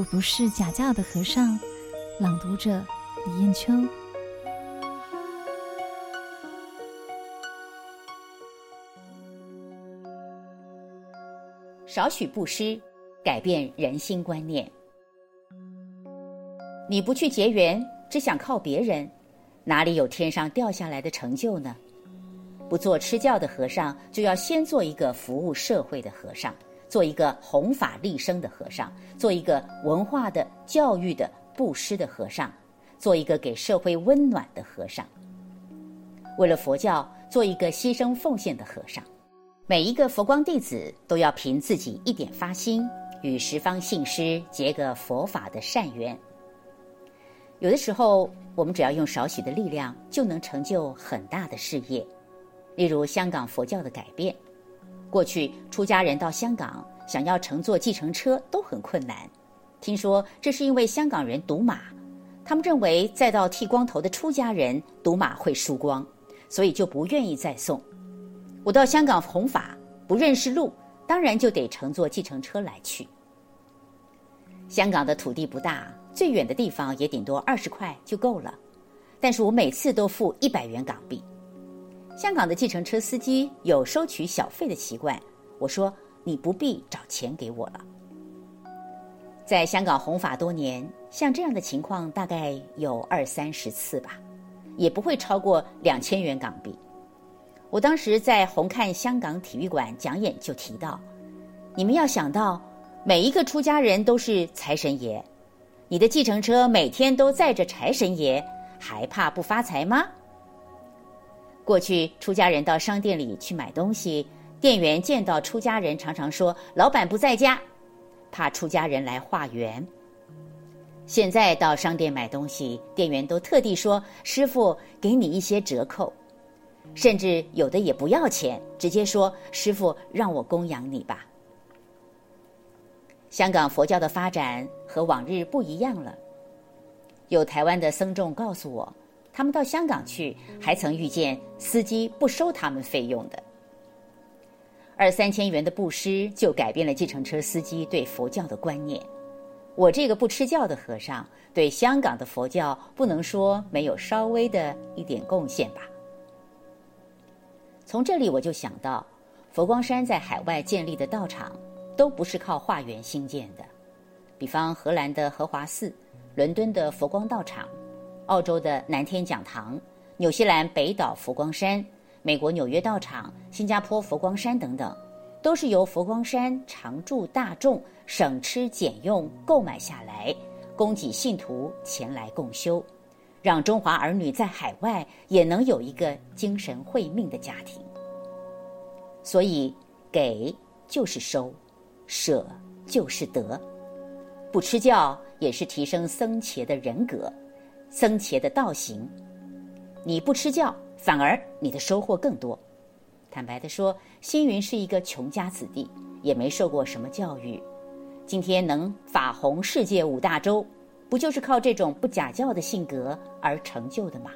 我不是假教的和尚。朗读者李艳秋。少许布施，改变人心观念。你不去结缘，只想靠别人，哪里有天上掉下来的成就呢？不做吃教的和尚，就要先做一个服务社会的和尚，做一个弘法利生的和尚，做一个文化的、教育的、布施的和尚，做一个给社会温暖的和尚。为了佛教，做一个牺牲奉献的和尚。每一个佛光弟子都要凭自己一点发心，与十方信师结个佛法的善缘。有的时候，我们只要用少许的力量，就能成就很大的事业。例如香港佛教的改变，过去出家人到香港想要乘坐计程车都很困难。听说这是因为香港人赌马，他们认为再到剃光头的出家人赌马会输光，所以就不愿意再送。我到香港弘法，不认识路，当然就得乘坐计程车来去。香港的土地不大，最远的地方也顶多二十块就够了，但是我每次都付一百元港币。香港的计程车司机有收取小费的习惯，我说你不必找钱给我了。在香港弘法多年，像这样的情况大概有二三十次吧，也不会超过两千元港币。我当时在红磡香港体育馆讲演就提到，你们要想到每一个出家人都是财神爷，你的计程车每天都载着财神爷，还怕不发财吗？过去出家人到商店里去买东西，店员见到出家人常常说：“老板不在家，怕出家人来化缘。”现在到商店买东西，店员都特地说：“师傅，给你一些折扣。”甚至有的也不要钱，直接说：“师傅，让我供养你吧。”香港佛教的发展和往日不一样了。有台湾的僧众告诉我。他们到香港去，还曾遇见司机不收他们费用的。二三千元的布施，就改变了计程车司机对佛教的观念。我这个不吃教的和尚，对香港的佛教不能说没有稍微的一点贡献吧。从这里我就想到，佛光山在海外建立的道场，都不是靠化缘兴建的。比方荷兰的荷华寺，伦敦的佛光道场。澳洲的南天讲堂、纽西兰北岛佛光山、美国纽约道场、新加坡佛光山等等，都是由佛光山常住大众省吃俭用购买下来，供给信徒前来共修，让中华儿女在海外也能有一个精神慧命的家庭。所以，给就是收，舍就是得，不吃教也是提升僧伽的人格。僧伽的道行，你不吃教，反而你的收获更多。坦白地说，星云是一个穷家子弟，也没受过什么教育，今天能法弘世界五大洲，不就是靠这种不假教的性格而成就的吗？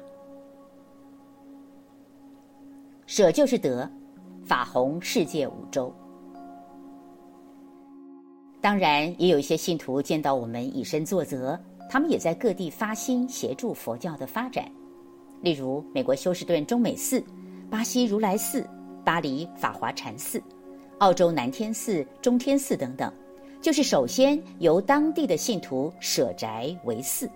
舍就是得，法弘世界五洲。当然，也有一些信徒见到我们以身作则。他们也在各地发心协助佛教的发展，例如美国休斯顿中美寺、巴西如来寺、巴黎法华禅寺、澳洲南天寺、中天寺等等，就是首先由当地的信徒舍宅为寺，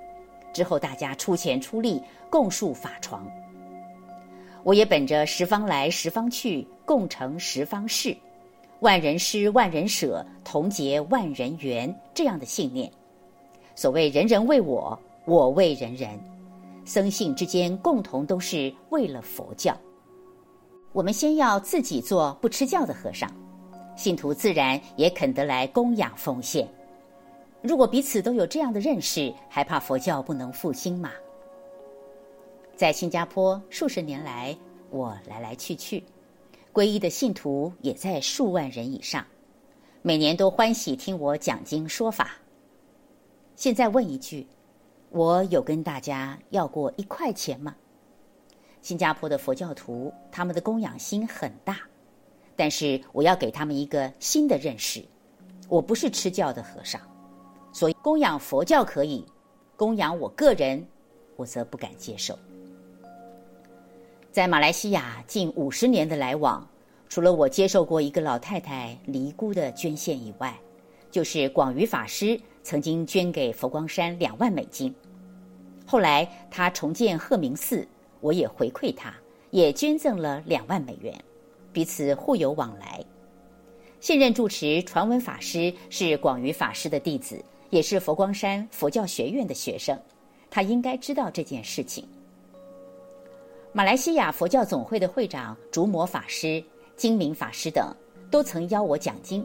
之后大家出钱出力共树法床。我也本着十方来十方去，共成十方事，万人施万人舍，同结万人缘这样的信念。所谓人人为我，我为人人，僧信之间共同都是为了佛教。我们先要自己做不吃教的和尚，信徒自然也肯得来供养奉献。如果彼此都有这样的认识，还怕佛教不能复兴吗？在新加坡数十年来，我来来去去，皈依的信徒也在数万人以上，每年都欢喜听我讲经说法。现在问一句，我有跟大家要过一块钱吗？新加坡的佛教徒，他们的供养心很大，但是我要给他们一个新的认识：我不是吃教的和尚，所以供养佛教可以，供养我个人，我则不敢接受。在马来西亚近五十年的来往，除了我接受过一个老太太尼姑的捐献以外，就是广瑜法师曾经捐给佛光山两万美金。后来他重建鹤鸣寺，我也回馈他，也捐赠了两万美元，彼此互有往来。现任住持传闻法师是广瑜法师的弟子，也是佛光山佛教学院的学生，他应该知道这件事情。马来西亚佛教总会的会长竹摩法师、金明法师等都曾邀我讲经，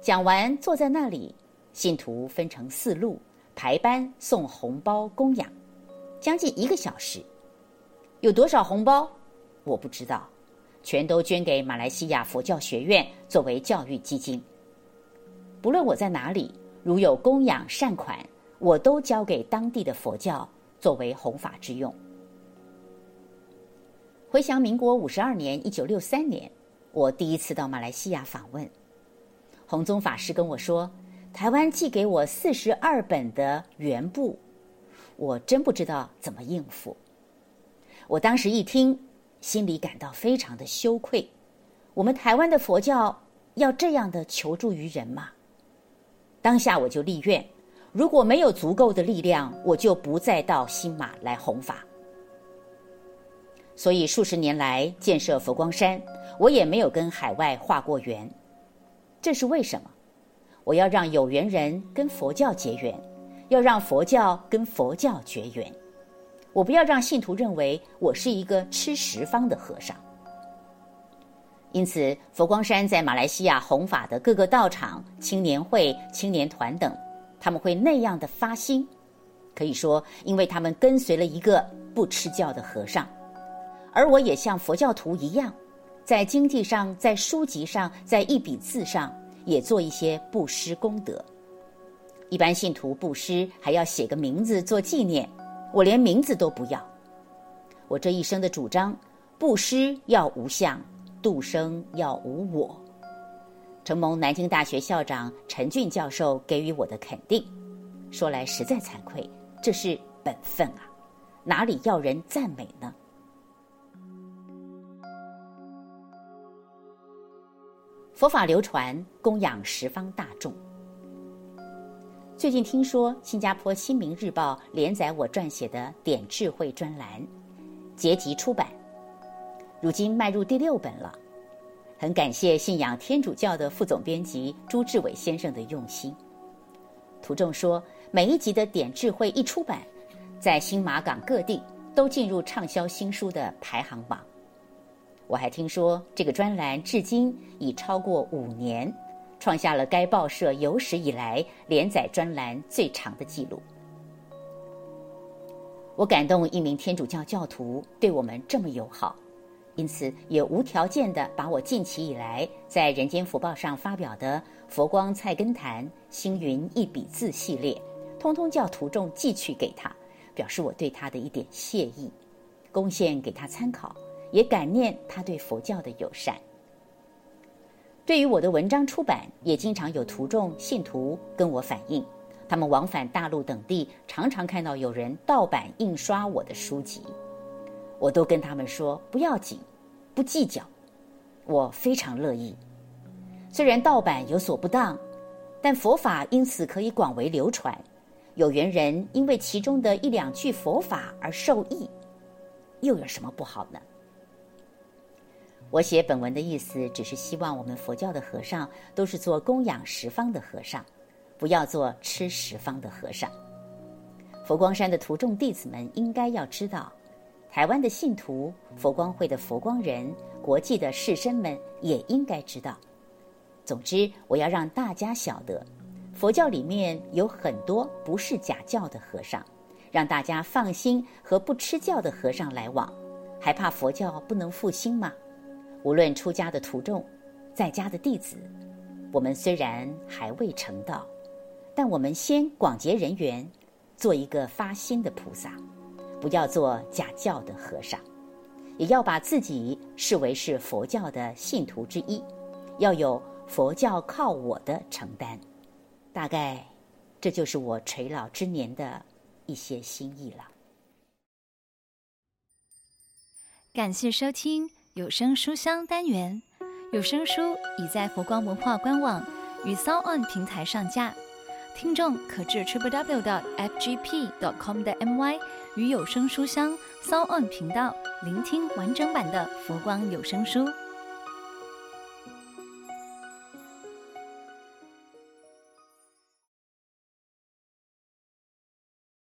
讲完坐在那里，信徒分成四路。排班送红包供养，将近一个小时，有多少红包我不知道，全都捐给马来西亚佛教学院作为教育基金。不论我在哪里，如有供养善款，我都交给当地的佛教作为弘法之用。回想民国五十二年（一九六三年），我第一次到马来西亚访问，弘宗法师跟我说。台湾寄给我四十二本的原部，我真不知道怎么应付。我当时一听，心里感到非常的羞愧。我们台湾的佛教要这样的求助于人吗？当下我就立愿，如果没有足够的力量，我就不再到新马来弘法。所以数十年来建设佛光山，我也没有跟海外化过缘。这是为什么？我要让有缘人跟佛教结缘，要让佛教跟佛教绝缘。我不要让信徒认为我是一个吃十方的和尚。因此，佛光山在马来西亚弘法的各个道场、青年会、青年团等，他们会那样的发心，可以说，因为他们跟随了一个不吃教的和尚，而我也像佛教徒一样，在经济上、在书籍上、在一笔字上。也做一些布施功德。一般信徒布施还要写个名字做纪念，我连名字都不要。我这一生的主张：布施要无相，度生要无我。承蒙南京大学校长陈俊教授给予我的肯定，说来实在惭愧，这是本分啊，哪里要人赞美呢？佛法流传，供养十方大众。最近听说新加坡《新民日报》连载我撰写的《点智慧》专栏，结集出版，如今迈入第六本了。很感谢信仰天主教的副总编辑朱志伟先生的用心。图中说，每一集的《点智慧》一出版，在新马港各地都进入畅销新书的排行榜。我还听说，这个专栏至今已超过五年，创下了该报社有史以来连载专栏最长的记录。我感动一名天主教教徒对我们这么友好，因此也无条件地把我近期以来在《人间福报》上发表的《佛光菜根谭星云一笔字》系列，通通叫徒众寄去给他，表示我对他的一点谢意，贡献给他参考。也感念他对佛教的友善。对于我的文章出版，也经常有徒众信徒跟我反映，他们往返大陆等地，常常看到有人盗版印刷我的书籍，我都跟他们说不要紧，不计较，我非常乐意。虽然盗版有所不当，但佛法因此可以广为流传，有缘人因为其中的一两句佛法而受益，又有什么不好呢？我写本文的意思，只是希望我们佛教的和尚都是做供养十方的和尚，不要做吃十方的和尚。佛光山的徒众弟子们应该要知道，台湾的信徒、佛光会的佛光人、国际的士绅们也应该知道。总之，我要让大家晓得，佛教里面有很多不是假教的和尚，让大家放心和不吃教的和尚来往，还怕佛教不能复兴吗？无论出家的徒众，在家的弟子，我们虽然还未成道，但我们先广结人缘，做一个发心的菩萨，不要做假教的和尚，也要把自己视为是佛教的信徒之一，要有佛教靠我的承担。大概这就是我垂老之年的一些心意了。感谢收听有声书香单元，有声书已在佛光文化官网与 SoundOn 平台上架，听众可至 Triple W 的 f g p dot com 的 my 与有声书香 SoundOn 频道聆听完整版的佛光有声书。